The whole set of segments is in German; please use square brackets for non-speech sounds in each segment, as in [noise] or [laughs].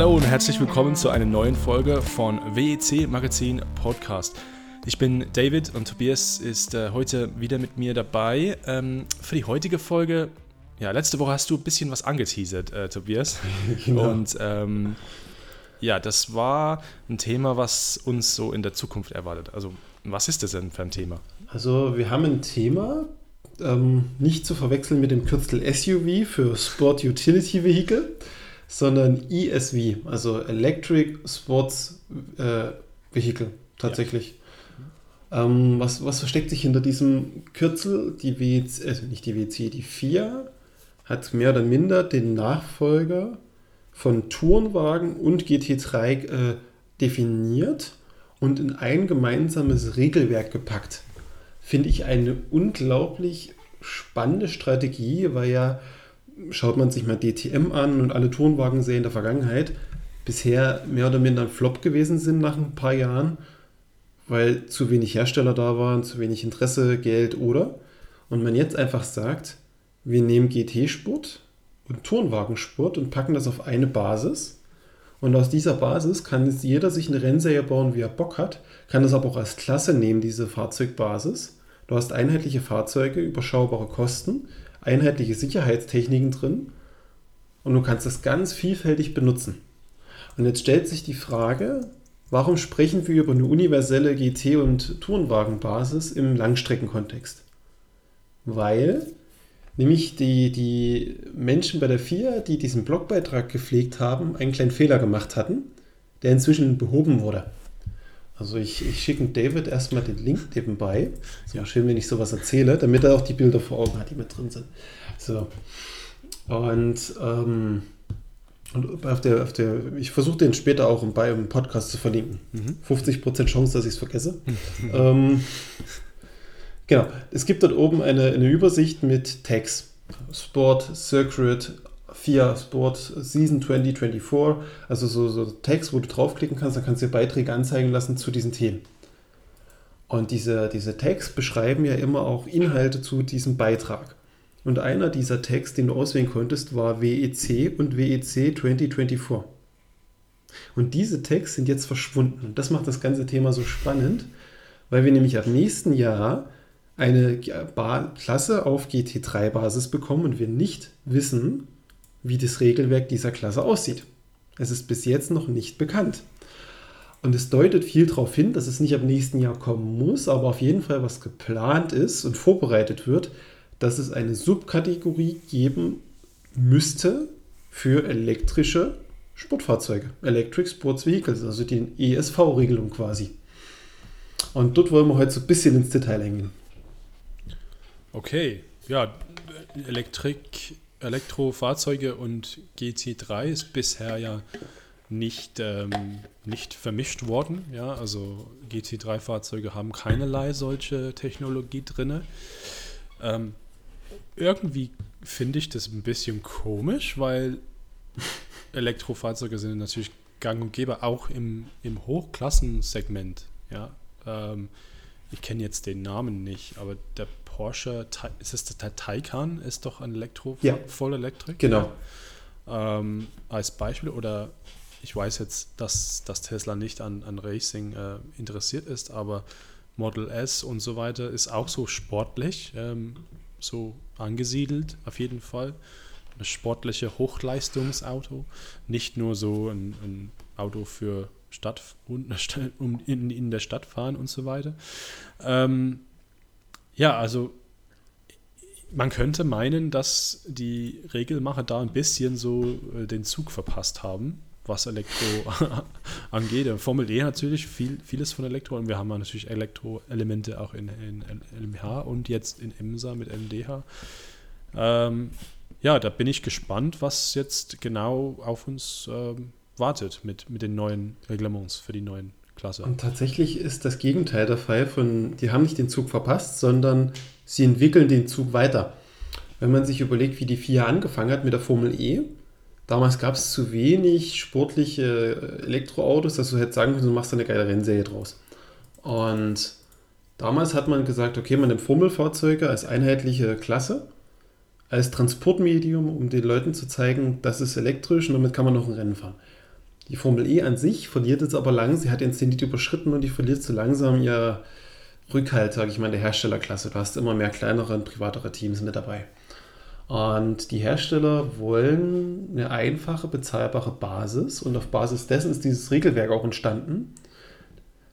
Hallo und herzlich willkommen zu einer neuen Folge von WEC Magazin Podcast. Ich bin David und Tobias ist äh, heute wieder mit mir dabei. Ähm, für die heutige Folge, ja, letzte Woche hast du ein bisschen was angeteasert, äh, Tobias. [laughs] Genau. Und ähm, ja, das war ein Thema, was uns so in der Zukunft erwartet. Also, was ist das denn für ein Thema? Also, wir haben ein Thema, ähm, nicht zu verwechseln mit dem Kürzel SUV für Sport Utility Vehicle sondern ESV, also Electric Sports äh, Vehicle tatsächlich. Ja. Ähm, was, was versteckt sich hinter diesem Kürzel? Die WC, also nicht die WC, die FIA hat mehr oder minder den Nachfolger von Tourenwagen und GT3 äh, definiert und in ein gemeinsames Regelwerk gepackt. Finde ich eine unglaublich spannende Strategie, weil ja schaut man sich mal DTM an und alle Tourenwagen-Serien der Vergangenheit bisher mehr oder minder ein Flop gewesen sind nach ein paar Jahren, weil zu wenig Hersteller da waren, zu wenig Interesse, Geld oder. Und man jetzt einfach sagt, wir nehmen GT-Sport und Tourenwagensport und packen das auf eine Basis. Und aus dieser Basis kann jetzt jeder sich eine Rennserie bauen, wie er Bock hat, kann das aber auch als Klasse nehmen, diese Fahrzeugbasis. Du hast einheitliche Fahrzeuge, überschaubare Kosten, einheitliche Sicherheitstechniken drin und du kannst das ganz vielfältig benutzen. Und jetzt stellt sich die Frage, warum sprechen wir über eine universelle GT- und Tourenwagenbasis im Langstreckenkontext? Weil nämlich die, die Menschen bei der FIA, die diesen Blogbeitrag gepflegt haben, einen kleinen Fehler gemacht hatten, der inzwischen behoben wurde. Also ich, ich schicke David erstmal den Link nebenbei. Ist ja schön, wenn ich sowas erzähle, damit er auch die Bilder vor Augen hat, die mit drin sind. So. Und, ähm, und auf der, auf der, ich versuche den später auch im, im Podcast zu verlinken. Mhm. 50% Chance, dass ich es vergesse. [laughs] ähm, genau. Es gibt dort oben eine, eine Übersicht mit Tags. Sport, Circuit, FIA Sport Season 2024, also so, so Tags, wo du draufklicken kannst, dann kannst du dir Beiträge anzeigen lassen zu diesen Themen. Und diese, diese Tags beschreiben ja immer auch Inhalte zu diesem Beitrag. Und einer dieser Tags, den du auswählen konntest, war WEC und WEC 2024. Und diese Tags sind jetzt verschwunden. Und das macht das ganze Thema so spannend, weil wir nämlich ab nächsten Jahr eine Klasse auf GT3-Basis bekommen und wir nicht wissen, wie das Regelwerk dieser Klasse aussieht. Es ist bis jetzt noch nicht bekannt. Und es deutet viel darauf hin, dass es nicht ab nächsten Jahr kommen muss, aber auf jeden Fall was geplant ist und vorbereitet wird, dass es eine Subkategorie geben müsste für elektrische Sportfahrzeuge, Electric Sports Vehicles, also die ESV-Regelung quasi. Und dort wollen wir heute so ein bisschen ins Detail eingehen. Okay, ja, Elektrik Elektrofahrzeuge und GT3 ist bisher ja nicht, ähm, nicht vermischt worden. Ja, also GT3-Fahrzeuge haben keinerlei solche Technologie drin. Ähm, irgendwie finde ich das ein bisschen komisch, weil Elektrofahrzeuge sind natürlich gang und gäbe, auch im, im Hochklassensegment. Ja, ähm, ich kenne jetzt den Namen nicht, aber der Porsche, ist es der Taycan, ist doch ein Elektro, ja. voll Elektrik. Genau. Ähm, als Beispiel oder ich weiß jetzt, dass, dass Tesla nicht an, an Racing äh, interessiert ist, aber Model S und so weiter ist auch so sportlich, ähm, so angesiedelt, auf jeden Fall. Ein sportliche Hochleistungsauto, nicht nur so ein, ein Auto für Stadt um [laughs] in, in der Stadt fahren und so weiter. Ähm, ja, also man könnte meinen, dass die Regelmacher da ein bisschen so äh, den Zug verpasst haben, was Elektro [laughs] angeht. Formel E natürlich viel, vieles von Elektro und wir haben natürlich Elektroelemente auch in, in LMH und jetzt in EMSA mit MDH. Ähm, ja, da bin ich gespannt, was jetzt genau auf uns ähm, wartet mit, mit den neuen Reglements für die neuen Klasse. Und tatsächlich ist das Gegenteil der Fall von, die haben nicht den Zug verpasst, sondern sie entwickeln den Zug weiter. Wenn man sich überlegt, wie die FIA angefangen hat mit der Formel E, damals gab es zu wenig sportliche Elektroautos, dass du hättest sagen können, du machst eine geile Rennserie draus. Und damals hat man gesagt, okay, man nimmt Formelfahrzeuge als einheitliche Klasse, als Transportmedium, um den Leuten zu zeigen, das ist elektrisch und damit kann man noch ein Rennen fahren. Die Formel E an sich verliert jetzt aber lang, sie hat den Zenit überschritten und die verliert so langsam ihr Rückhalt, sage ich mal, in der Herstellerklasse. Du hast immer mehr kleinere und privatere Teams mit dabei. Und die Hersteller wollen eine einfache, bezahlbare Basis und auf Basis dessen ist dieses Regelwerk auch entstanden.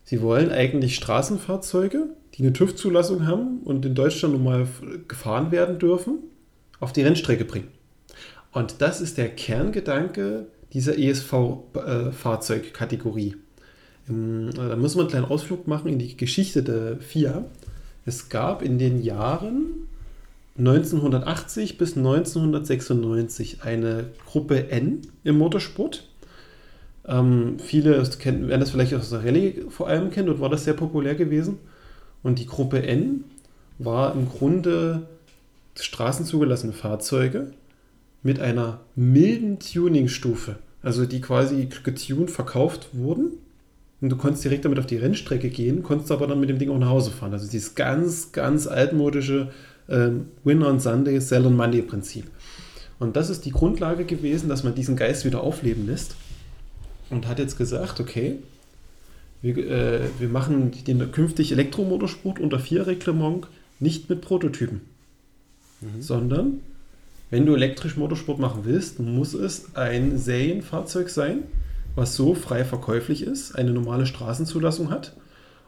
Sie wollen eigentlich Straßenfahrzeuge, die eine TÜV-Zulassung haben und in Deutschland nun mal gefahren werden dürfen, auf die Rennstrecke bringen. Und das ist der Kerngedanke dieser ESV-Fahrzeugkategorie. Ähm, da muss man einen kleinen Ausflug machen in die Geschichte der FIA. Es gab in den Jahren 1980 bis 1996 eine Gruppe N im Motorsport. Ähm, viele kennen, werden das vielleicht aus der Rallye vor allem kennen, dort war das sehr populär gewesen. Und die Gruppe N war im Grunde straßenzugelassene Fahrzeuge mit einer milden Tuningstufe, also die quasi getuned verkauft wurden. Und du konntest direkt damit auf die Rennstrecke gehen, konntest aber dann mit dem Ding auch nach Hause fahren. Also dieses ganz, ganz altmodische ähm, Win on Sunday, Sell on Monday Prinzip. Und das ist die Grundlage gewesen, dass man diesen Geist wieder aufleben lässt und hat jetzt gesagt, okay, wir, äh, wir machen den künftig Elektromotorsport unter vier Reglement nicht mit Prototypen, mhm. sondern wenn du elektrisch Motorsport machen willst, muss es ein Serienfahrzeug sein, was so frei verkäuflich ist, eine normale Straßenzulassung hat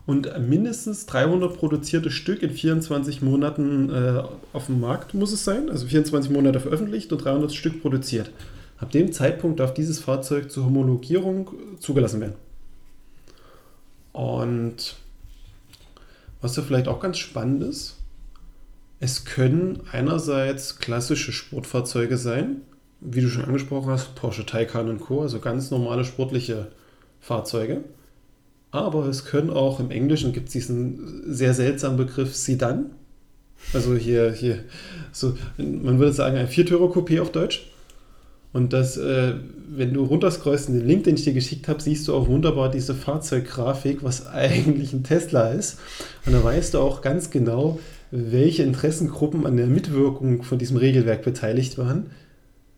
und mindestens 300 produzierte Stück in 24 Monaten äh, auf dem Markt muss es sein, also 24 Monate veröffentlicht und 300 Stück produziert. Ab dem Zeitpunkt darf dieses Fahrzeug zur Homologierung zugelassen werden. Und was ja vielleicht auch ganz spannend ist, es können einerseits klassische Sportfahrzeuge sein, wie du schon angesprochen hast, Porsche Taycan und Co., also ganz normale sportliche Fahrzeuge. Aber es können auch im Englischen gibt es diesen sehr seltsamen Begriff Sedan. Also hier, hier, so, man würde sagen ein Viertürer-Coupé auf Deutsch. Und das, äh, wenn du runterscrollst in den Link, den ich dir geschickt habe, siehst du auch wunderbar diese Fahrzeuggrafik, was [laughs] eigentlich ein Tesla ist. Und da weißt du auch ganz genau, welche Interessengruppen an der Mitwirkung von diesem Regelwerk beteiligt waren.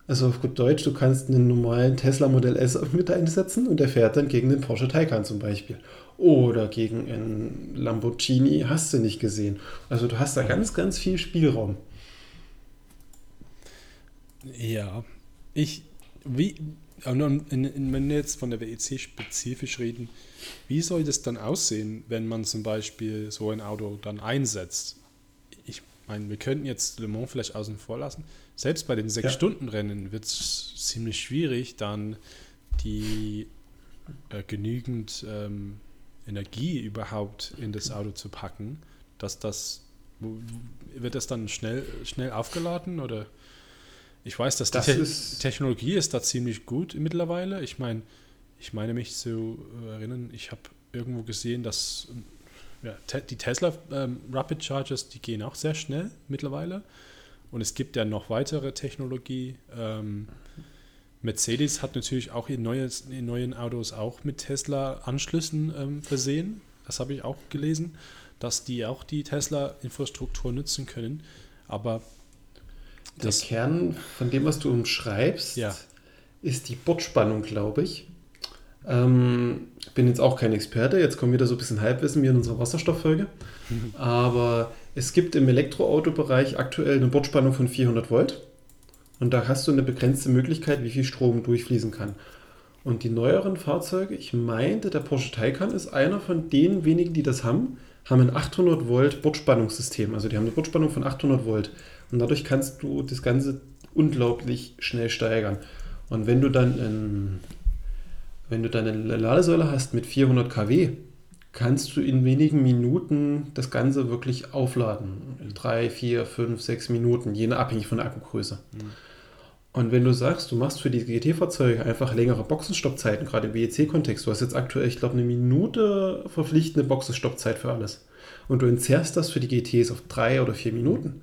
Also auf gut Deutsch, du kannst einen normalen Tesla Modell S mit einsetzen und der fährt dann gegen den Porsche Taycan zum Beispiel. Oder gegen einen Lamborghini hast du nicht gesehen. Also du hast da ganz, ganz viel Spielraum. Ja, ich, wie, wenn wir jetzt von der WEC spezifisch reden, wie soll das dann aussehen, wenn man zum Beispiel so ein Auto dann einsetzt? Meine, wir könnten jetzt Le Mans vielleicht außen vor lassen. Selbst bei den Sechs-Stunden-Rennen wird es ziemlich schwierig, dann die äh, genügend ähm, Energie überhaupt in das Auto zu packen, dass das wird das dann schnell, schnell aufgeladen oder? Ich weiß, dass das die Te ist Technologie ist da ziemlich gut mittlerweile. Ich meine, ich meine mich zu erinnern, ich habe irgendwo gesehen, dass ja, die Tesla ähm, Rapid Chargers, die gehen auch sehr schnell mittlerweile. Und es gibt ja noch weitere Technologie. Ähm, Mercedes hat natürlich auch in, neues, in neuen Autos auch mit Tesla-Anschlüssen ähm, versehen. Das habe ich auch gelesen, dass die auch die Tesla-Infrastruktur nutzen können. Aber der das, Kern von dem, was du umschreibst, ja. ist die Bordspannung, glaube ich. Ähm, bin jetzt auch kein Experte, jetzt kommen wieder so ein bisschen Halbwissen wie in unserer Wasserstofffolge. Aber es gibt im Elektroautobereich aktuell eine Bordspannung von 400 Volt. Und da hast du eine begrenzte Möglichkeit, wie viel Strom durchfließen kann. Und die neueren Fahrzeuge, ich meinte, der Porsche Taycan ist einer von den wenigen, die das haben, haben ein 800 Volt Bordspannungssystem. Also die haben eine Bordspannung von 800 Volt. Und dadurch kannst du das Ganze unglaublich schnell steigern. Und wenn du dann, in, wenn du dann eine Ladesäule hast mit 400 kW, kannst du in wenigen Minuten das Ganze wirklich aufladen. In drei, vier, fünf, sechs Minuten, je nach abhängig von der Akkugröße. Mhm. Und wenn du sagst, du machst für die GT-Fahrzeuge einfach längere Boxenstoppzeiten, gerade im WEC-Kontext, du hast jetzt aktuell, ich glaube, eine Minute verpflichtende Boxenstoppzeit für alles. Und du entzerrst das für die GTs auf drei oder vier Minuten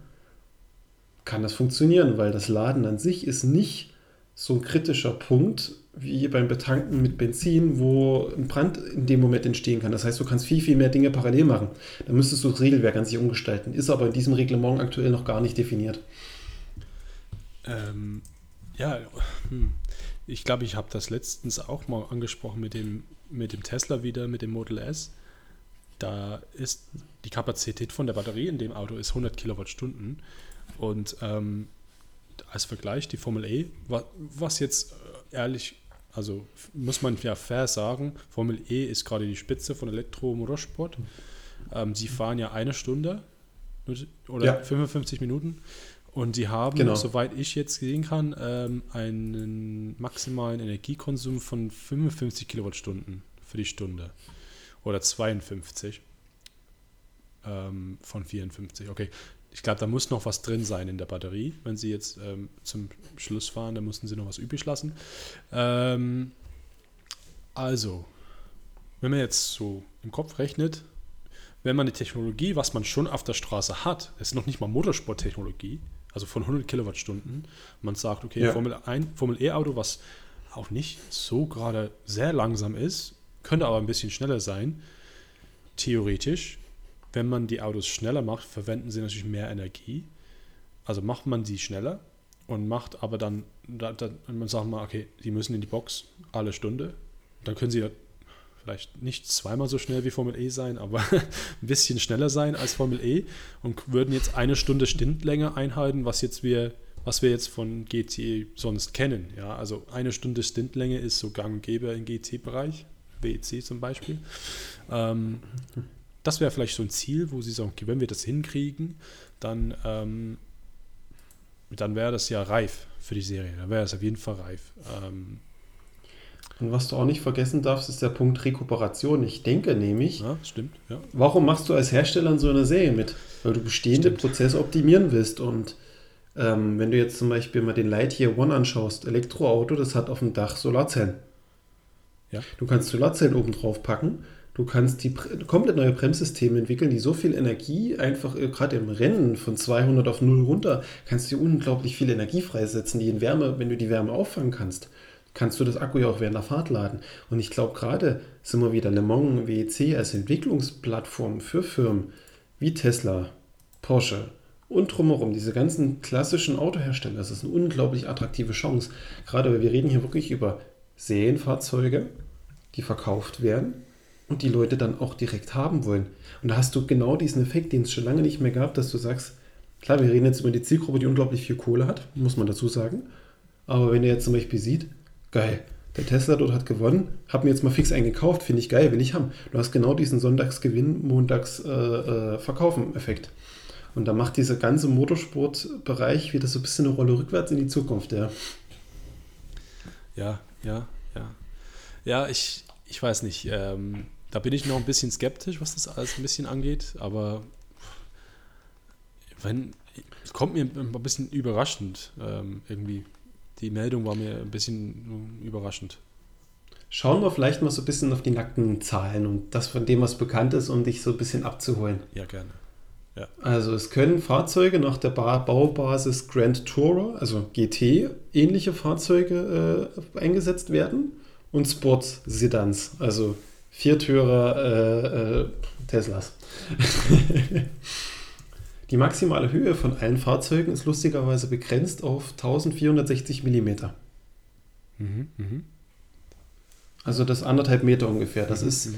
kann das funktionieren, weil das Laden an sich ist nicht so ein kritischer Punkt wie beim Betanken mit Benzin, wo ein Brand in dem Moment entstehen kann. Das heißt, du kannst viel, viel mehr Dinge parallel machen. Da müsstest du das Regelwerk an sich umgestalten. Ist aber in diesem Reglement aktuell noch gar nicht definiert. Ähm, ja, hm. ich glaube, ich habe das letztens auch mal angesprochen mit dem, mit dem Tesla wieder, mit dem Model S. Da ist die Kapazität von der Batterie in dem Auto ist 100 Kilowattstunden. Und ähm, als Vergleich die Formel E, was jetzt äh, ehrlich, also muss man ja fair sagen, Formel E ist gerade die Spitze von Elektromotorsport. Ähm, sie fahren ja eine Stunde oder ja. 55 Minuten und sie haben, genau. soweit ich jetzt sehen kann, ähm, einen maximalen Energiekonsum von 55 Kilowattstunden für die Stunde. Oder 52 ähm, von 54. Okay, ich glaube, da muss noch was drin sein in der Batterie. Wenn Sie jetzt ähm, zum Schluss fahren, dann mussten Sie noch was übrig lassen. Ähm, also, wenn man jetzt so im Kopf rechnet, wenn man die Technologie, was man schon auf der Straße hat, ist noch nicht mal Motorsporttechnologie, also von 100 Kilowattstunden, man sagt, okay, ja. Formel, Formel E-Auto, was auch nicht so gerade sehr langsam ist, könnte aber ein bisschen schneller sein, theoretisch, wenn man die Autos schneller macht, verwenden sie natürlich mehr Energie. Also macht man sie schneller und macht aber dann, da, da, man sagt mal, okay, die müssen in die Box alle Stunde. Dann können sie vielleicht nicht zweimal so schnell wie Formel E sein, aber [laughs] ein bisschen schneller sein als Formel E und würden jetzt eine Stunde Stindlänge einhalten, was jetzt wir, was wir jetzt von GT sonst kennen. Ja, also eine Stunde Stindlänge ist so gang und gäbe im GT-Bereich, WEC zum Beispiel. Ähm, das wäre vielleicht so ein Ziel, wo sie sagen, okay, wenn wir das hinkriegen, dann, ähm, dann wäre das ja reif für die Serie. Dann wäre es auf jeden Fall reif. Ähm, und was du auch nicht vergessen darfst, ist der Punkt Rekuperation. Ich denke nämlich, ja, stimmt, ja. warum machst du als Hersteller in so einer Serie mit? Weil du bestehende stimmt. Prozesse optimieren willst. Und ähm, wenn du jetzt zum Beispiel mal den Lightyear One anschaust, Elektroauto, das hat auf dem Dach Solarzellen. Ja. Du kannst Solarzellen oben drauf packen Du kannst die komplett neue Bremssysteme entwickeln, die so viel Energie einfach äh, gerade im Rennen von 200 auf 0 runter, kannst du unglaublich viel Energie freisetzen, die in Wärme, wenn du die Wärme auffangen kannst, kannst du das Akku ja auch während der Fahrt laden. Und ich glaube gerade sind wir wieder Le Mans WEC als Entwicklungsplattform für Firmen wie Tesla, Porsche und drumherum, diese ganzen klassischen Autohersteller, das ist eine unglaublich attraktive Chance. Gerade weil wir reden hier wirklich über Serienfahrzeuge, die verkauft werden und die Leute dann auch direkt haben wollen. Und da hast du genau diesen Effekt, den es schon lange nicht mehr gab, dass du sagst, klar, wir reden jetzt über die Zielgruppe, die unglaublich viel Kohle hat, muss man dazu sagen. Aber wenn ihr jetzt zum Beispiel sieht, geil, der Tesla dort hat gewonnen, hab mir jetzt mal fix eingekauft, finde ich geil, will ich haben. Du hast genau diesen Sonntagsgewinn, Montags äh, äh. Und da macht dieser ganze Motorsportbereich wieder so ein bisschen eine Rolle rückwärts in die Zukunft, ja. Ja, ja, ja. Ja, ich, ich weiß nicht. Ähm, da bin ich noch ein bisschen skeptisch, was das alles ein bisschen angeht, aber wenn, kommt mir ein bisschen überraschend ähm, irgendwie. Die Meldung war mir ein bisschen überraschend. Schauen wir vielleicht mal so ein bisschen auf die nackten Zahlen und das von dem, was bekannt ist, um dich so ein bisschen abzuholen. Ja, gerne. Ja. Also es können Fahrzeuge nach der ba Baubasis Grand Tourer, also GT, ähnliche Fahrzeuge äh, eingesetzt werden und Sports-Sedans, also Viertürer äh, äh, Teslas. [laughs] Die maximale Höhe von allen Fahrzeugen ist lustigerweise begrenzt auf 1460 mm. Mhm, mh. Also das anderthalb Meter ungefähr. Das mhm, ist mh.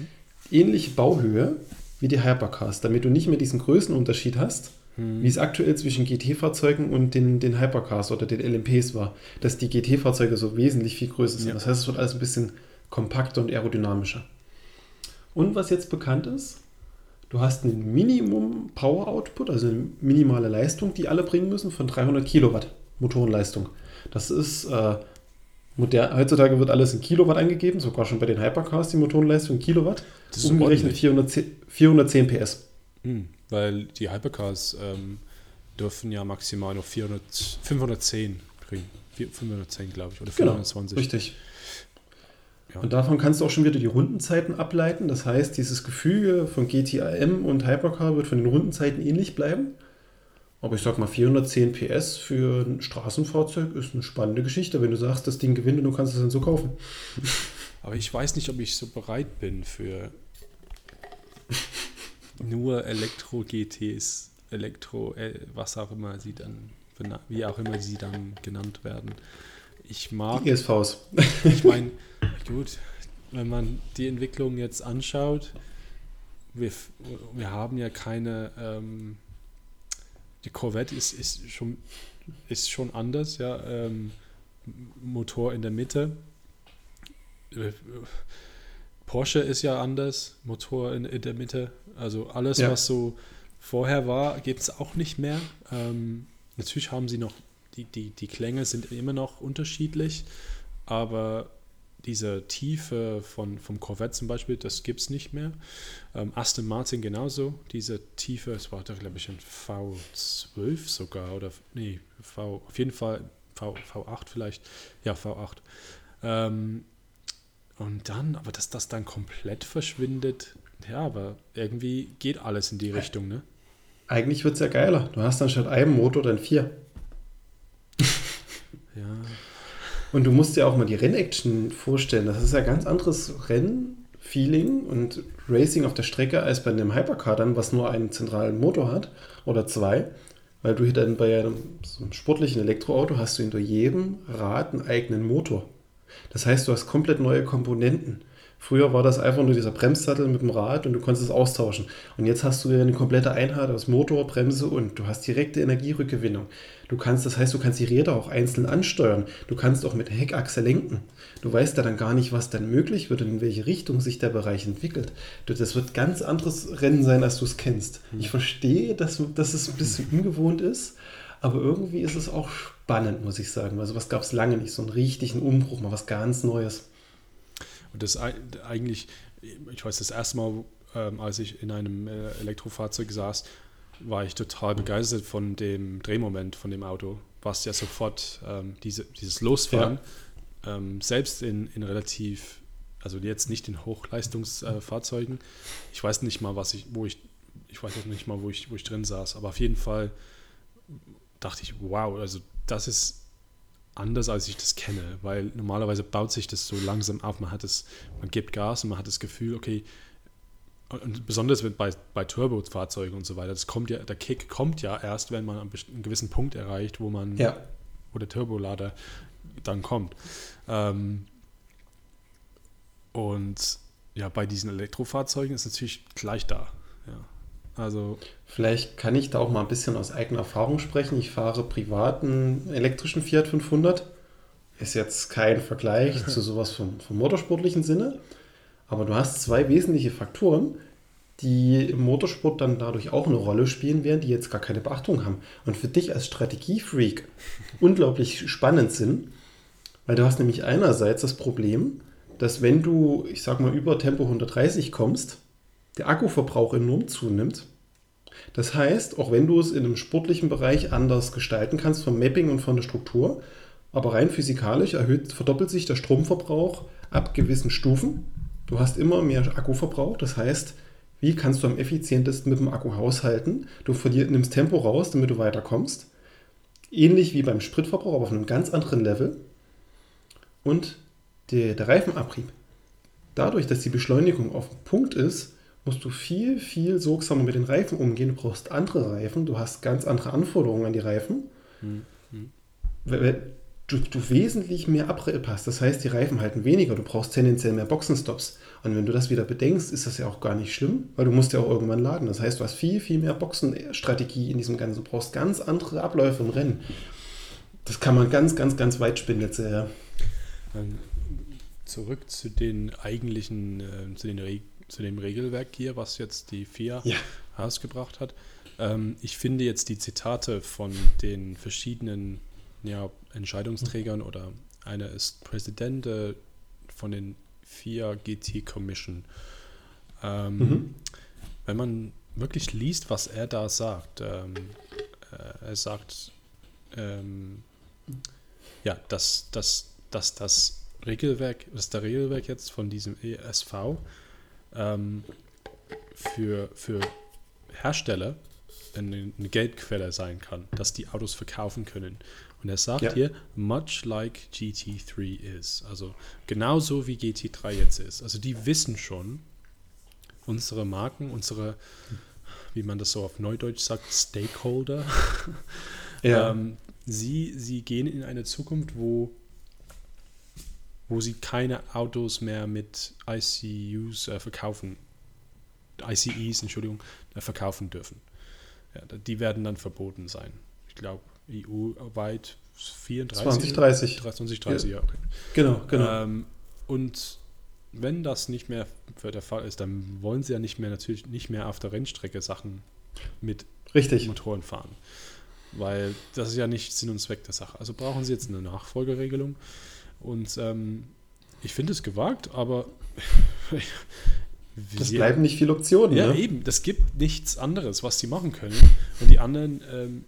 ähnliche Bauhöhe wie die Hypercars, damit du nicht mehr diesen Größenunterschied hast, mhm. wie es aktuell zwischen GT-Fahrzeugen und den, den Hypercars oder den LMPs war, dass die GT-Fahrzeuge so wesentlich viel größer sind. Ja. Das heißt, es wird alles ein bisschen kompakter und aerodynamischer. Und was jetzt bekannt ist, du hast einen Minimum Power Output, also eine minimale Leistung, die alle bringen müssen, von 300 Kilowatt Motorenleistung. Das ist äh, modern, heutzutage wird alles in Kilowatt angegeben, sogar schon bei den Hypercars die Motorenleistung in Kilowatt. Das ist umgerechnet 410, 410 PS. Hm, weil die Hypercars ähm, dürfen ja maximal noch 400, 510 bringen. 510, glaube ich, oder 420. Genau, richtig. Ja. Und davon kannst du auch schon wieder die Rundenzeiten ableiten. Das heißt, dieses Gefüge von GTAM und Hypercar wird von den Rundenzeiten ähnlich bleiben. Aber ich sag mal, 410 PS für ein Straßenfahrzeug ist eine spannende Geschichte, wenn du sagst, das Ding gewinnt und du kannst es dann so kaufen. [laughs] Aber ich weiß nicht, ob ich so bereit bin für nur Elektro-GTs, Elektro, äh, was auch immer sie dann, wie auch immer sie dann genannt werden ich mag. Die ESVs. Ich meine, gut, wenn man die Entwicklung jetzt anschaut, wir, wir haben ja keine. Ähm, die Corvette ist, ist, schon, ist schon anders, ja. Ähm, Motor in der Mitte. Äh, Porsche ist ja anders, Motor in, in der Mitte. Also alles, ja. was so vorher war, gibt es auch nicht mehr. Ähm, natürlich haben sie noch, die, die, die Klänge sind immer noch unterschiedlich, aber diese Tiefe von, vom Corvette zum Beispiel, das gibt es nicht mehr. Ähm, Aston Martin genauso, diese Tiefe, es war da glaube ich ein V12 sogar, oder nee, V, auf jeden Fall v, V8 vielleicht, ja V8. Ähm, und dann, aber dass das dann komplett verschwindet, ja, aber irgendwie geht alles in die Richtung, ne? Eigentlich wird es ja geiler. Du hast dann statt einem Motor dann vier. Ja. Und du musst dir auch mal die Rennaction vorstellen. Das ist ja ganz anderes Rennfeeling und Racing auf der Strecke als bei einem Hypercar dann, was nur einen zentralen Motor hat oder zwei. Weil du hier dann bei einem, so einem sportlichen Elektroauto hast du hinter jedem Rad einen eigenen Motor. Das heißt, du hast komplett neue Komponenten. Früher war das einfach nur dieser Bremssattel mit dem Rad und du konntest es austauschen. Und jetzt hast du eine komplette Einheit aus Motor, Bremse und du hast direkte Energierückgewinnung. Du kannst, das heißt, du kannst die Räder auch einzeln ansteuern. Du kannst auch mit der Heckachse lenken. Du weißt ja dann gar nicht, was dann möglich wird und in welche Richtung sich der Bereich entwickelt. Das wird ganz anderes Rennen sein, als du es kennst. Ich verstehe, dass, dass es ein bisschen [laughs] ungewohnt ist, aber irgendwie ist es auch spannend, muss ich sagen. Also was gab es lange nicht, so einen richtigen Umbruch, mal was ganz Neues. Und das eigentlich, ich weiß, das erste Mal, ähm, als ich in einem äh, Elektrofahrzeug saß, war ich total begeistert von dem Drehmoment von dem Auto, was ja sofort ähm, diese, dieses Losfahren, ja. ähm, selbst in, in relativ, also jetzt nicht in Hochleistungsfahrzeugen, äh, ich weiß nicht mal, was ich, wo ich, ich weiß nicht mal, wo ich, wo ich drin saß, aber auf jeden Fall dachte ich, wow, also das ist anders, als ich das kenne, weil normalerweise baut sich das so langsam auf. Man hat es, man gibt Gas und man hat das Gefühl, okay, und besonders bei, bei Turbo-Fahrzeugen und so weiter, das kommt ja, der Kick kommt ja erst, wenn man einen gewissen Punkt erreicht, wo man, ja. wo der Turbolader dann kommt. Ähm, und ja, bei diesen Elektrofahrzeugen ist es natürlich gleich da. Ja. Also Vielleicht kann ich da auch mal ein bisschen aus eigener Erfahrung sprechen. Ich fahre privaten elektrischen Fiat 500. Ist jetzt kein Vergleich [laughs] zu sowas vom, vom motorsportlichen Sinne. Aber du hast zwei wesentliche Faktoren, die im Motorsport dann dadurch auch eine Rolle spielen werden, die jetzt gar keine Beachtung haben. Und für dich als Strategiefreak [laughs] unglaublich spannend sind. Weil du hast nämlich einerseits das Problem, dass wenn du, ich sag mal, über Tempo 130 kommst, der Akkuverbrauch enorm zunimmt. Das heißt, auch wenn du es in einem sportlichen Bereich anders gestalten kannst vom Mapping und von der Struktur, aber rein physikalisch erhöht, verdoppelt sich der Stromverbrauch ab gewissen Stufen. Du hast immer mehr Akkuverbrauch, das heißt, wie kannst du am effizientesten mit dem Akku haushalten? Du nimmst Tempo raus, damit du weiterkommst. Ähnlich wie beim Spritverbrauch, aber auf einem ganz anderen Level. Und der, der Reifenabrieb. Dadurch, dass die Beschleunigung auf dem Punkt ist, musst du viel, viel sorgsamer mit den Reifen umgehen. Du brauchst andere Reifen, du hast ganz andere Anforderungen an die Reifen. Hm. Hm. Du, du, wesentlich mehr Abrieb hast. Das heißt, die Reifen halten weniger, du brauchst tendenziell mehr Boxenstops. Und wenn du das wieder bedenkst, ist das ja auch gar nicht schlimm, weil du musst ja auch irgendwann laden. Das heißt, du hast viel, viel mehr Boxenstrategie in diesem Ganzen. Du brauchst ganz andere Abläufe im Rennen. Das kann man ganz, ganz, ganz weit spinnen jetzt. Ja. Zurück zu den eigentlichen, äh, zu den Regeln zu dem Regelwerk hier, was jetzt die FIA ja. herausgebracht hat. Ähm, ich finde jetzt die Zitate von den verschiedenen ja, Entscheidungsträgern oder einer ist Präsident äh, von den FIA GT Commission. Ähm, mhm. Wenn man wirklich liest, was er da sagt, ähm, äh, er sagt, ähm, ja, dass, dass, dass das Regelwerk, dass der Regelwerk jetzt von diesem ESV ähm, für, für Hersteller eine, eine, Geldquelle sein kann, dass die Autos verkaufen können. Und er sagt ja. hier, much like GT3 is. Also genauso wie GT3 jetzt ist. Also die wissen schon, unsere Marken, unsere, wie man das so auf Neudeutsch sagt, Stakeholder, ja. [laughs] ähm, sie, sie gehen in eine Zukunft, wo wo sie keine Autos mehr mit ICUs äh, verkaufen, ICEs, Entschuldigung, äh, verkaufen dürfen. Ja, die werden dann verboten sein. Ich glaube, EU-weit 34. 2030. 2030, ja. ja okay. Genau, genau. Ähm, und wenn das nicht mehr der Fall ist, dann wollen sie ja nicht mehr natürlich nicht mehr auf der Rennstrecke Sachen mit Richtig. Motoren fahren. Weil das ist ja nicht Sinn und Zweck der Sache. Also brauchen sie jetzt eine Nachfolgeregelung. Und ähm, ich finde es gewagt, aber [laughs] das bleiben nicht viele Optionen. Ja, ne? eben. Das gibt nichts anderes, was sie machen können. Und die anderen, ähm,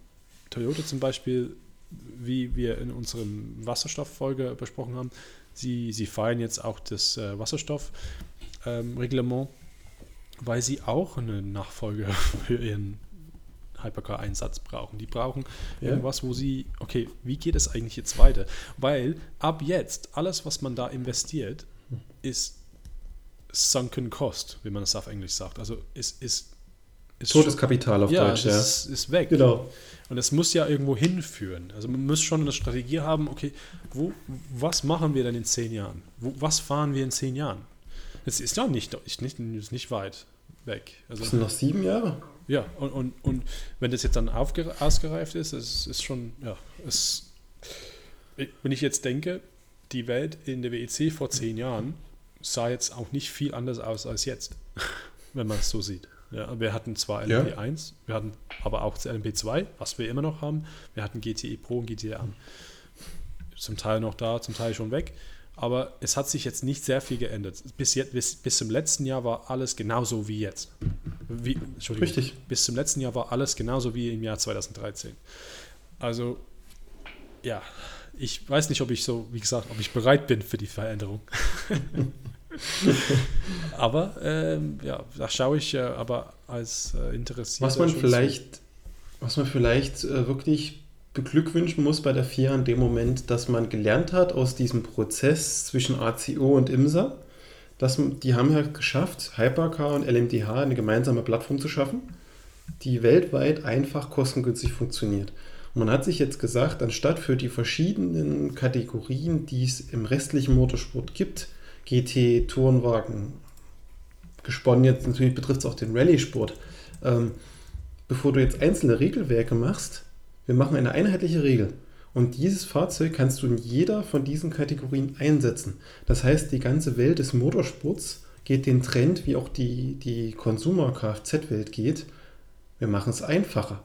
Toyota zum Beispiel, wie wir in unserem Wasserstofffolge besprochen haben, sie, sie feiern jetzt auch das äh, Wasserstoffreglement, ähm, weil sie auch eine Nachfolge [laughs] für ihren Hypercar-Einsatz brauchen. Die brauchen ja. irgendwas, wo sie, okay, wie geht es eigentlich jetzt weiter? Weil ab jetzt, alles, was man da investiert, ist sunken cost, wie man es auf Englisch sagt. Also ist, ist, ist Totes Kapital auf ja, Deutsch, ja. Ist, ist weg. Genau. Und es muss ja irgendwo hinführen. Also man muss schon eine Strategie haben, okay, wo, was machen wir denn in zehn Jahren? Wo, was fahren wir in zehn Jahren? Es ist ja nicht, nicht, nicht weit weg. Also, das sind noch sieben Jahre. Ja, und, und, und wenn das jetzt dann ausgereift ist, es ist schon, ja, es, wenn ich jetzt denke, die Welt in der WEC vor zehn Jahren sah jetzt auch nicht viel anders aus als jetzt, [laughs] wenn man es so sieht. Ja, wir hatten zwar LMP1, ja. wir hatten aber auch LMP2, was wir immer noch haben. Wir hatten GTE Pro und GTE A. Zum Teil noch da, zum Teil schon weg. Aber es hat sich jetzt nicht sehr viel geändert. Bis, jetzt, bis, bis zum letzten Jahr war alles genauso wie jetzt. Wie, Entschuldigung. Richtig. Bis zum letzten Jahr war alles genauso wie im Jahr 2013. Also, ja, ich weiß nicht, ob ich so, wie gesagt, ob ich bereit bin für die Veränderung. [laughs] aber ähm, ja, da schaue ich äh, aber als äh, interessiert. Was man vielleicht, was man vielleicht äh, wirklich beglückwünschen muss bei der FIA in dem Moment, dass man gelernt hat aus diesem Prozess zwischen ACO und IMSA, dass die haben ja geschafft, Hypercar und LMDH eine gemeinsame Plattform zu schaffen, die weltweit einfach kostengünstig funktioniert. Und man hat sich jetzt gesagt, anstatt für die verschiedenen Kategorien, die es im restlichen Motorsport gibt, GT, Tourenwagen, gesponnen jetzt natürlich betrifft es auch den Rallye-Sport, ähm, bevor du jetzt einzelne Regelwerke machst, wir machen eine einheitliche Regel. Und dieses Fahrzeug kannst du in jeder von diesen Kategorien einsetzen. Das heißt, die ganze Welt des Motorsports geht den Trend, wie auch die, die Consumer-Kfz-Welt geht. Wir machen es einfacher.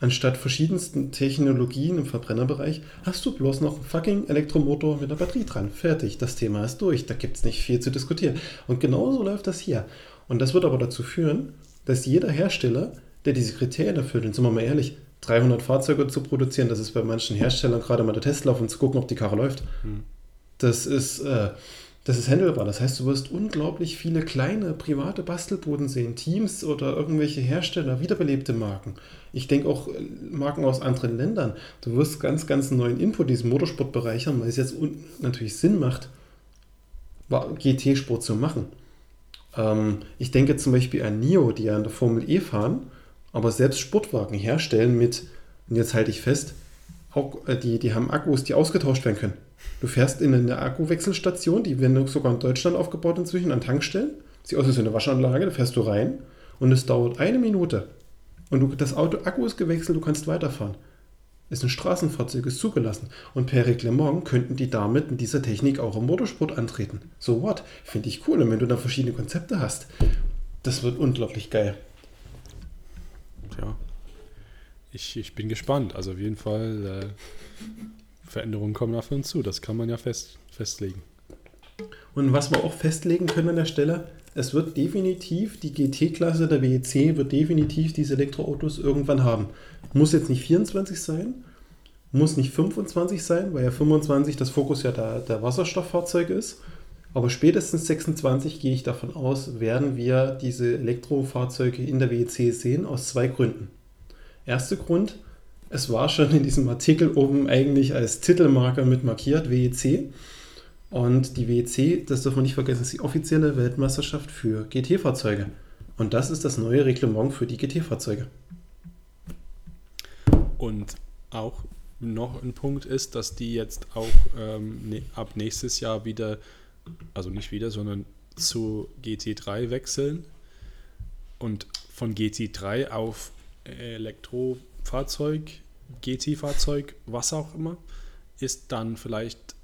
Anstatt verschiedensten Technologien im Verbrennerbereich hast du bloß noch einen fucking Elektromotor mit einer Batterie dran. Fertig, das Thema ist durch. Da gibt es nicht viel zu diskutieren. Und genauso läuft das hier. Und das wird aber dazu führen, dass jeder Hersteller, der diese Kriterien erfüllt, und sind wir mal ehrlich, 300 Fahrzeuge zu produzieren, das ist bei manchen Herstellern gerade mal der Testlauf und zu gucken, ob die Karre läuft. Hm. Das ist, äh, das ist handelbar. Das heißt, du wirst unglaublich viele kleine private Bastelboden sehen, Teams oder irgendwelche Hersteller, wiederbelebte Marken. Ich denke auch äh, Marken aus anderen Ländern. Du wirst ganz, ganz neuen Input in diesem Motorsportbereich haben, weil es jetzt natürlich Sinn macht, GT-Sport zu machen. Ähm, ich denke zum Beispiel an NIO, die ja in der Formel E fahren aber selbst Sportwagen herstellen mit, und jetzt halte ich fest, auch, äh, die, die haben Akkus, die ausgetauscht werden können. Du fährst in eine Akkuwechselstation, die werden sogar in Deutschland aufgebaut inzwischen, an Tankstellen. Sieht aus wie eine Waschanlage, da fährst du rein und es dauert eine Minute. Und du, das Auto, Akku ist gewechselt, du kannst weiterfahren. Ist ein Straßenfahrzeug, ist zugelassen. Und per Reglement könnten die damit mit dieser Technik auch im Motorsport antreten. So what? Finde ich cool. Und wenn du da verschiedene Konzepte hast, das wird unglaublich geil ja, ich, ich bin gespannt. Also auf jeden Fall, äh, Veränderungen kommen auf uns zu. Das kann man ja fest, festlegen. Und was wir auch festlegen können an der Stelle, es wird definitiv, die GT-Klasse der WEC wird definitiv diese Elektroautos irgendwann haben. Muss jetzt nicht 24 sein, muss nicht 25 sein, weil ja 25 das Fokus ja der, der Wasserstofffahrzeuge ist. Aber spätestens 26 gehe ich davon aus, werden wir diese Elektrofahrzeuge in der WEC sehen, aus zwei Gründen. Erster Grund, es war schon in diesem Artikel oben eigentlich als Titelmarker mit markiert, WEC. Und die WEC, das darf man nicht vergessen, ist die offizielle Weltmeisterschaft für GT-Fahrzeuge. Und das ist das neue Reglement für die GT-Fahrzeuge. Und auch noch ein Punkt ist, dass die jetzt auch ähm, ne, ab nächstes Jahr wieder, also nicht wieder, sondern zu GT3 wechseln und von GT3 auf Elektrofahrzeug, GT-Fahrzeug, was auch immer, ist dann vielleicht,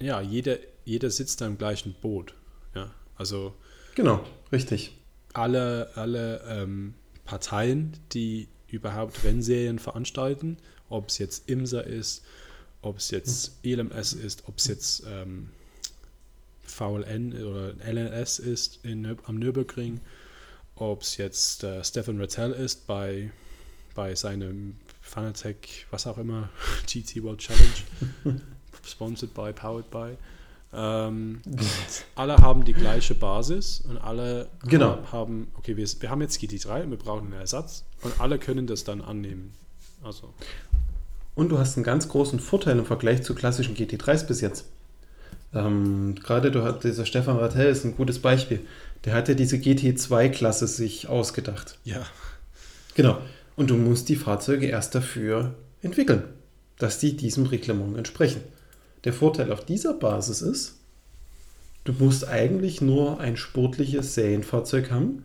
ja, jeder, jeder sitzt da im gleichen Boot. Ja, also. Genau, richtig. Alle, alle ähm, Parteien, die überhaupt Rennserien veranstalten, ob es jetzt IMSA ist, ob es jetzt ELMS ist, ob es jetzt ähm, VLN oder LNS ist in, am Nürburgring, ob es jetzt äh, Stefan Rattel ist bei, bei seinem Fanatec, was auch immer, [laughs] GT World Challenge, [laughs] sponsored by, powered by. Ähm, alle haben die gleiche Basis und alle genau. haben, okay, wir, wir haben jetzt GT3 und wir brauchen einen Ersatz und alle können das dann annehmen. Also. Und du hast einen ganz großen Vorteil im Vergleich zu klassischen GT3s bis jetzt. Ähm, gerade du hat, dieser Stefan Rattel ist ein gutes Beispiel. Der hat ja diese GT2-Klasse sich ausgedacht. Ja. Genau. Und du musst die Fahrzeuge erst dafür entwickeln, dass die diesem Reglement entsprechen. Der Vorteil auf dieser Basis ist, du musst eigentlich nur ein sportliches Serienfahrzeug haben,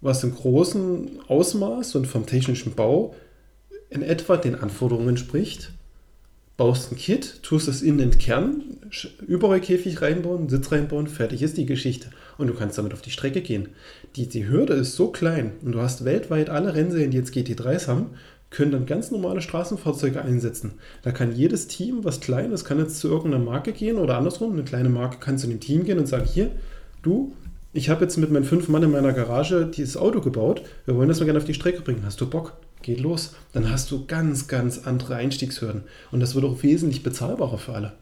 was im großen Ausmaß und vom technischen Bau in etwa den Anforderungen entspricht. Baust ein Kit, tust es in den Kern, Überrollkäfig reinbauen, Sitz reinbauen, fertig ist die Geschichte. Und du kannst damit auf die Strecke gehen. Die, die Hürde ist so klein und du hast weltweit alle Rennserien, die jetzt GT3s haben, können dann ganz normale Straßenfahrzeuge einsetzen. Da kann jedes Team, was klein ist, kann jetzt zu irgendeiner Marke gehen oder andersrum. Eine kleine Marke kann zu dem Team gehen und sagen, hier, du, ich habe jetzt mit meinen fünf Mann in meiner Garage dieses Auto gebaut. Wir wollen das mal gerne auf die Strecke bringen. Hast du Bock? Geht los. Dann hast du ganz, ganz andere Einstiegshürden. Und das wird auch wesentlich bezahlbarer für alle.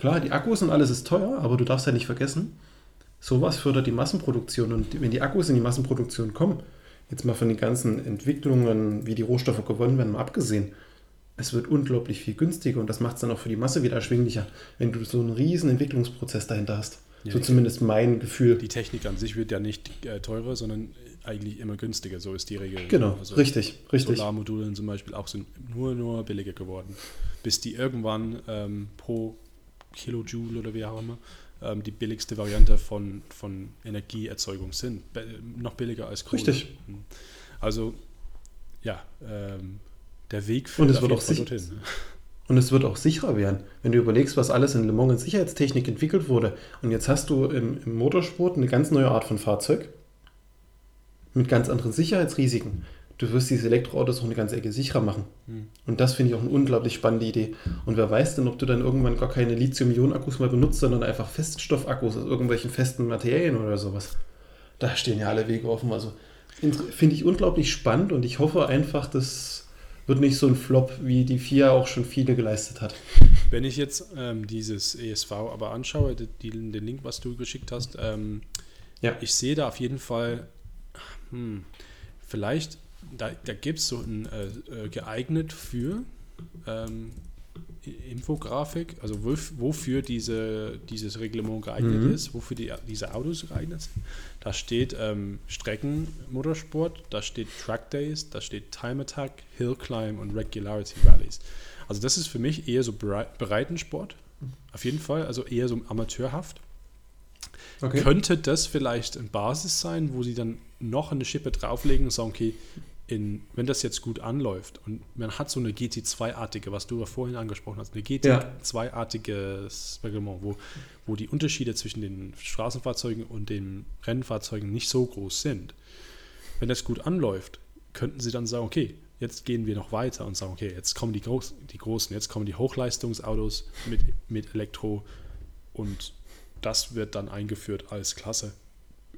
Klar, die Akkus und alles ist teuer, aber du darfst ja nicht vergessen, sowas fördert die Massenproduktion. Und wenn die Akkus in die Massenproduktion kommen, jetzt mal von den ganzen Entwicklungen, wie die Rohstoffe gewonnen werden, mal abgesehen, es wird unglaublich viel günstiger und das macht es dann auch für die Masse wieder erschwinglicher, wenn du so einen riesen Entwicklungsprozess dahinter hast. Ja, so zumindest mein Gefühl. Die Technik an sich wird ja nicht äh, teurer, sondern eigentlich immer günstiger. So ist die Regel. Genau, also richtig, richtig. Solarmodule zum Beispiel auch sind nur, nur billiger geworden. Bis die irgendwann ähm, pro Kilojoule oder wie auch immer ähm, die billigste Variante von, von Energieerzeugung sind. Be noch billiger als Kohle. Richtig. Hm. Also, ja, ähm, der Weg führt Und es wird auch dorthin. Ne? Und es wird auch sicherer werden. Wenn du überlegst, was alles in Le Mans in Sicherheitstechnik entwickelt wurde. Und jetzt hast du im, im Motorsport eine ganz neue Art von Fahrzeug mit ganz anderen Sicherheitsrisiken. Du wirst diese Elektroautos auch eine ganze Ecke sicherer machen. Mhm. Und das finde ich auch eine unglaublich spannende Idee. Und wer weiß denn, ob du dann irgendwann gar keine Lithium-Ionen-Akkus mehr benutzt, sondern einfach Feststoffakkus aus irgendwelchen festen Materialien oder sowas. Da stehen ja alle Wege offen. Also finde ich unglaublich spannend und ich hoffe einfach, das wird nicht so ein Flop, wie die FIA auch schon viele geleistet hat. Wenn ich jetzt ähm, dieses ESV aber anschaue, die, den Link, was du geschickt hast, ähm, ja. ich sehe da auf jeden Fall, hm, vielleicht da, da gibt es so ein äh, äh, geeignet für ähm, Infografik, also wofür diese, dieses Reglement geeignet mhm. ist, wofür die, diese Autos geeignet sind. Da steht ähm, Streckenmotorsport, da steht Track Days, da steht Time Attack, Hill Climb und Regularity Rallies. Also das ist für mich eher so Breitensport, auf jeden Fall, also eher so amateurhaft. Okay. Könnte das vielleicht eine Basis sein, wo sie dann noch eine Schippe drauflegen und sagen, okay, in, wenn das jetzt gut anläuft und man hat so eine GT2-artige, was du ja vorhin angesprochen hast, eine GT2-artiges Reglement, wo, wo die Unterschiede zwischen den Straßenfahrzeugen und den Rennfahrzeugen nicht so groß sind. Wenn das gut anläuft, könnten sie dann sagen, okay, jetzt gehen wir noch weiter und sagen, okay, jetzt kommen die, Groß, die Großen, jetzt kommen die Hochleistungsautos mit, mit Elektro und das wird dann eingeführt als Klasse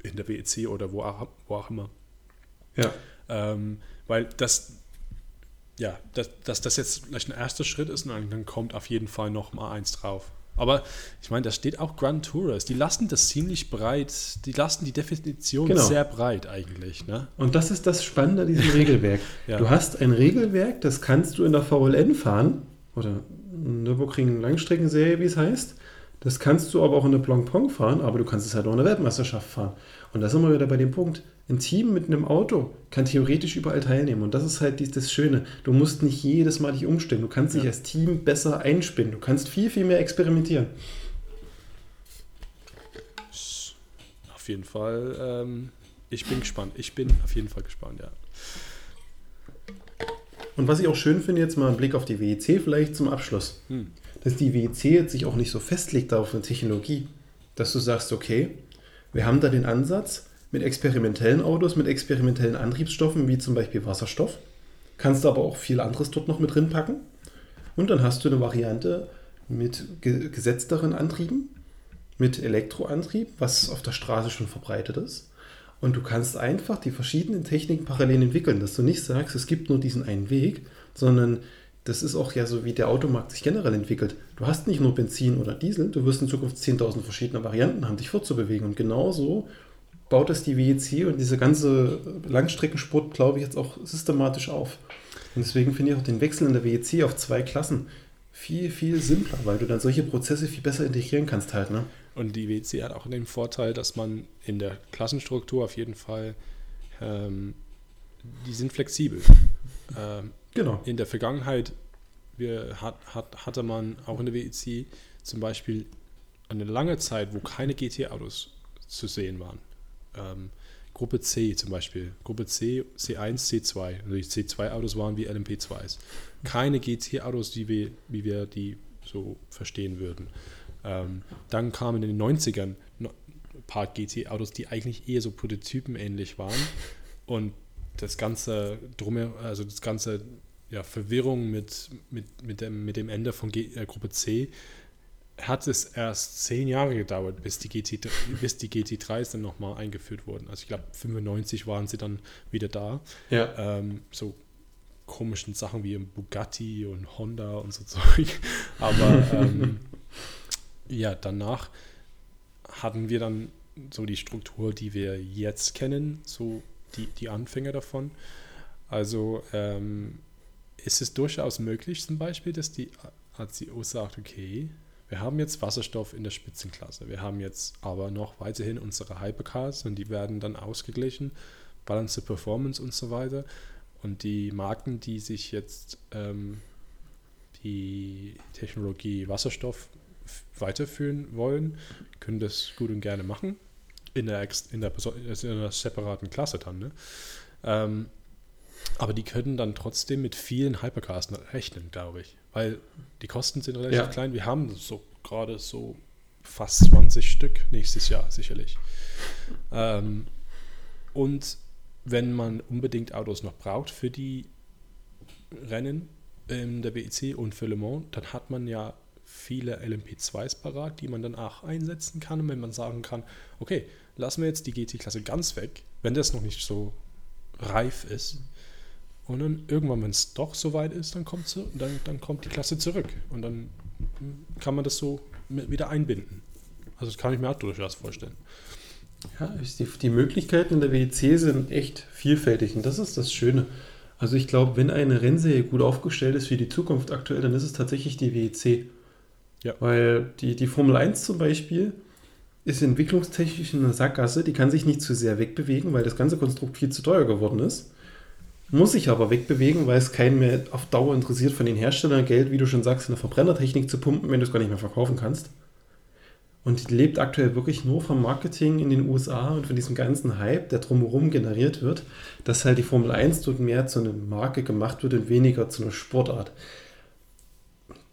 in der WEC oder wo auch, wo auch immer. Ja. Ähm, weil das, ja, dass, dass das jetzt vielleicht ein erster Schritt ist, und dann kommt auf jeden Fall noch mal eins drauf. Aber ich meine, da steht auch Grand Tourist. Die lassen das ziemlich breit, die lassen die Definition genau. sehr breit eigentlich. Ne? Und das ist das Spannende an diesem Regelwerk. [laughs] ja. Du hast ein Regelwerk, das kannst du in der VLN fahren, oder Nürburgring Langstreckenserie, wie es heißt. Das kannst du aber auch in der Blancpain fahren, aber du kannst es halt auch in der Weltmeisterschaft fahren. Und da sind wir wieder bei dem Punkt. Ein Team mit einem Auto kann theoretisch überall teilnehmen. Und das ist halt das Schöne. Du musst nicht jedes Mal dich umstellen. Du kannst dich als Team besser einspinnen. Du kannst viel, viel mehr experimentieren. Auf jeden Fall. Ähm, ich bin gespannt. Ich bin auf jeden Fall gespannt, ja. Und was ich auch schön finde, jetzt mal ein Blick auf die WEC vielleicht zum Abschluss, hm. dass die WEC jetzt sich auch nicht so festlegt auf eine Technologie, dass du sagst, okay, wir haben da den Ansatz mit experimentellen Autos, mit experimentellen Antriebsstoffen, wie zum Beispiel Wasserstoff, kannst aber auch viel anderes dort noch mit drin packen. Und dann hast du eine Variante mit gesetzteren Antrieben, mit Elektroantrieb, was auf der Straße schon verbreitet ist. Und du kannst einfach die verschiedenen Techniken parallel entwickeln, dass du nicht sagst, es gibt nur diesen einen Weg, sondern das ist auch ja so, wie der Automarkt sich generell entwickelt. Du hast nicht nur Benzin oder Diesel, du wirst in Zukunft 10.000 verschiedene Varianten haben, dich fortzubewegen. Und genauso baut es die WEC und diese ganze Langstreckensport, glaube ich, jetzt auch systematisch auf. Und deswegen finde ich auch den Wechsel in der WEC auf zwei Klassen viel, viel simpler, weil du dann solche Prozesse viel besser integrieren kannst halt. Ne? Und die WC hat auch den Vorteil, dass man in der Klassenstruktur auf jeden Fall, ähm, die sind flexibel. [laughs] Ähm, genau. In der Vergangenheit wir, hat, hat, hatte man auch in der WEC zum Beispiel eine lange Zeit, wo keine GT-Autos zu sehen waren. Ähm, Gruppe C zum Beispiel, Gruppe C, C1, C2. Also die C2-Autos waren wie LMP2s. Keine GT-Autos, wie wir, wie wir die so verstehen würden. Ähm, dann kamen in den 90ern ein paar GT-Autos, die eigentlich eher so Prototypen ähnlich waren. Und das ganze Drum, also das ganze ja, Verwirrung mit, mit, mit, dem, mit dem Ende von G, äh, Gruppe C hat es erst zehn Jahre gedauert, bis die, GT, bis die GT3s dann nochmal eingeführt wurden. Also ich glaube, 95 waren sie dann wieder da. Ja. Ähm, so komischen Sachen wie Bugatti und Honda und so [laughs] Zeug. Aber ähm, [laughs] ja, danach hatten wir dann so die Struktur, die wir jetzt kennen, so die, die Anfänge davon. Also ähm, ist es durchaus möglich zum Beispiel, dass die ACO sagt, okay, wir haben jetzt Wasserstoff in der Spitzenklasse, wir haben jetzt aber noch weiterhin unsere Hypercars und die werden dann ausgeglichen, Balance Performance und so weiter. Und die Marken, die sich jetzt ähm, die Technologie Wasserstoff weiterführen wollen, können das gut und gerne machen. In der, in der, in einer separaten Klasse dann. Ne? Ähm, aber die können dann trotzdem mit vielen Hypercars rechnen, glaube ich. Weil die Kosten sind relativ ja. klein. Wir haben so gerade so fast 20 Stück nächstes Jahr sicherlich. Ähm, und wenn man unbedingt Autos noch braucht für die Rennen in der BEC und für Le Mans, dann hat man ja viele LMP2s parat, die man dann auch einsetzen kann, wenn man sagen kann, okay, lassen wir jetzt die GT-Klasse ganz weg, wenn das noch nicht so reif ist. Und dann irgendwann, wenn es doch so weit ist, dann kommt, zu, dann, dann kommt die Klasse zurück. Und dann kann man das so wieder einbinden. Also das kann ich mir auch durchaus vorstellen. Ja, die, die Möglichkeiten in der WEC sind echt vielfältig und das ist das Schöne. Also ich glaube, wenn eine Rennserie gut aufgestellt ist für die Zukunft aktuell, dann ist es tatsächlich die WEC. Ja. Weil die, die Formel 1 zum Beispiel ist entwicklungstechnisch in einer Sackgasse, die kann sich nicht zu sehr wegbewegen, weil das ganze Konstrukt viel zu teuer geworden ist. Muss sich aber wegbewegen, weil es keinen mehr auf Dauer interessiert von den Herstellern Geld, wie du schon sagst, in der Verbrennertechnik zu pumpen, wenn du es gar nicht mehr verkaufen kannst. Und die lebt aktuell wirklich nur vom Marketing in den USA und von diesem ganzen Hype, der drumherum generiert wird, dass halt die Formel 1 dort mehr zu einer Marke gemacht wird und weniger zu einer Sportart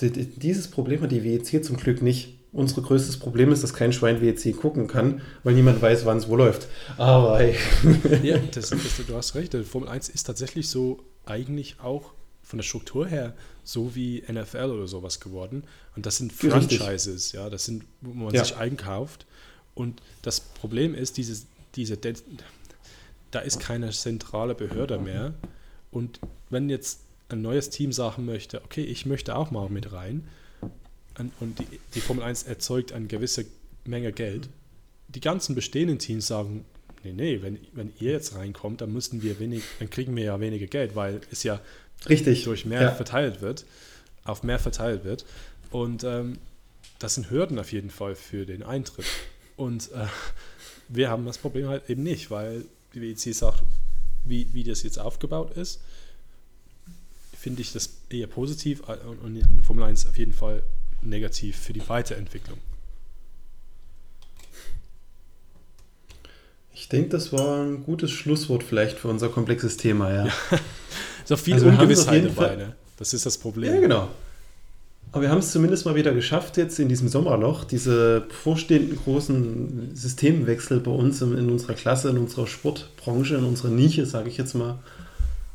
dieses Problem hat die WEC zum Glück nicht. Unser größtes Problem ist, dass kein Schwein WEC gucken kann, weil niemand weiß, wann es wo läuft. Aber hey. [laughs] Ja, das, das, du hast recht. Formel 1 ist tatsächlich so eigentlich auch von der Struktur her so wie NFL oder sowas geworden. Und das sind Franchises, ja, das sind, wo man ja. sich einkauft. Und das Problem ist, diese, diese, da ist keine zentrale Behörde mehr. Und wenn jetzt ein neues Team sagen möchte, okay, ich möchte auch mal mit rein und die, die Formel 1 erzeugt eine gewisse Menge Geld, die ganzen bestehenden Teams sagen, nee, nee, wenn, wenn ihr jetzt reinkommt, dann müssten wir wenig, dann kriegen wir ja weniger Geld, weil es ja Richtig. durch mehr ja. verteilt wird, auf mehr verteilt wird. Und ähm, das sind Hürden auf jeden Fall für den Eintritt. Und äh, wir haben das Problem halt eben nicht, weil die WEC sagt, wie, wie das jetzt aufgebaut ist, finde ich das eher positiv äh, und in Formel 1 auf jeden Fall negativ für die Weiterentwicklung. Ich denke, das war ein gutes Schlusswort vielleicht für unser komplexes Thema, ja. [laughs] ja. auch viel also Ungewissheit dabei, ne? Das ist das Problem. Ja, genau. Aber wir haben es zumindest mal wieder geschafft, jetzt in diesem Sommerloch, diese vorstehenden großen Systemwechsel bei uns in, in unserer Klasse, in unserer Sportbranche, in unserer Nische, sage ich jetzt mal,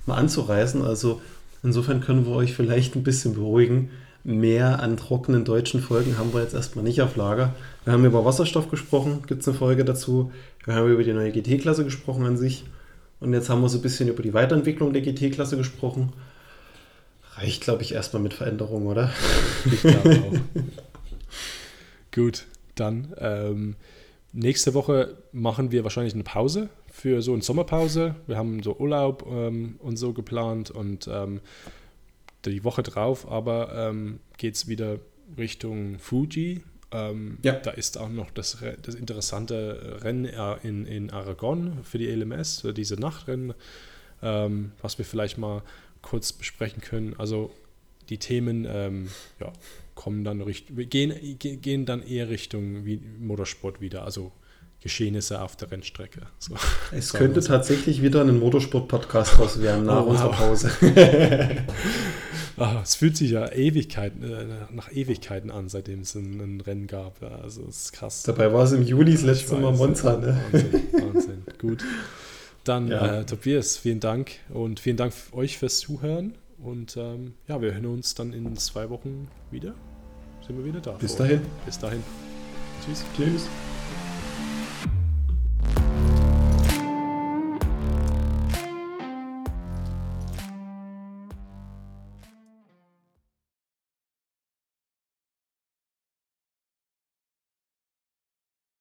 mal anzureißen. Also insofern können wir euch vielleicht ein bisschen beruhigen. Mehr an trockenen deutschen Folgen haben wir jetzt erstmal nicht auf Lager. Wir haben über Wasserstoff gesprochen, gibt es eine Folge dazu. Wir haben über die neue GT-Klasse gesprochen an sich. Und jetzt haben wir so ein bisschen über die Weiterentwicklung der GT-Klasse gesprochen. Reicht, glaube ich, erstmal mit Veränderungen, oder? Ich glaube auch. [laughs] Gut, dann ähm, nächste Woche machen wir wahrscheinlich eine Pause für so eine Sommerpause. Wir haben so Urlaub ähm, und so geplant und ähm, die Woche drauf aber ähm, geht es wieder Richtung Fuji. Ähm, ja. Da ist auch noch das, das interessante Rennen in, in Aragon für die LMS, diese Nachtrennen, ähm, was wir vielleicht mal kurz besprechen können. Also die Themen ähm, ja, kommen dann gehen, gehen dann eher Richtung wie Motorsport wieder, also Geschehnisse auf der Rennstrecke. So, es könnte so. tatsächlich wieder ein Motorsport-Podcast [laughs] raus werden nach oh, unserer Pause. Ach, [laughs] es fühlt sich ja Ewigkeiten, äh, nach Ewigkeiten an, seitdem es ein, ein Rennen gab. Also es ist krass. Dabei war es im Juli das letzte Mal Monza. Ne? Wahnsinn, Wahnsinn. Gut. Dann, ja. äh, Tobias, vielen Dank und vielen Dank euch fürs Zuhören. Und ähm, ja, wir hören uns dann in zwei Wochen wieder. Sind wir wieder da. Bis dahin. Bis dahin. Tschüss. Tschüss.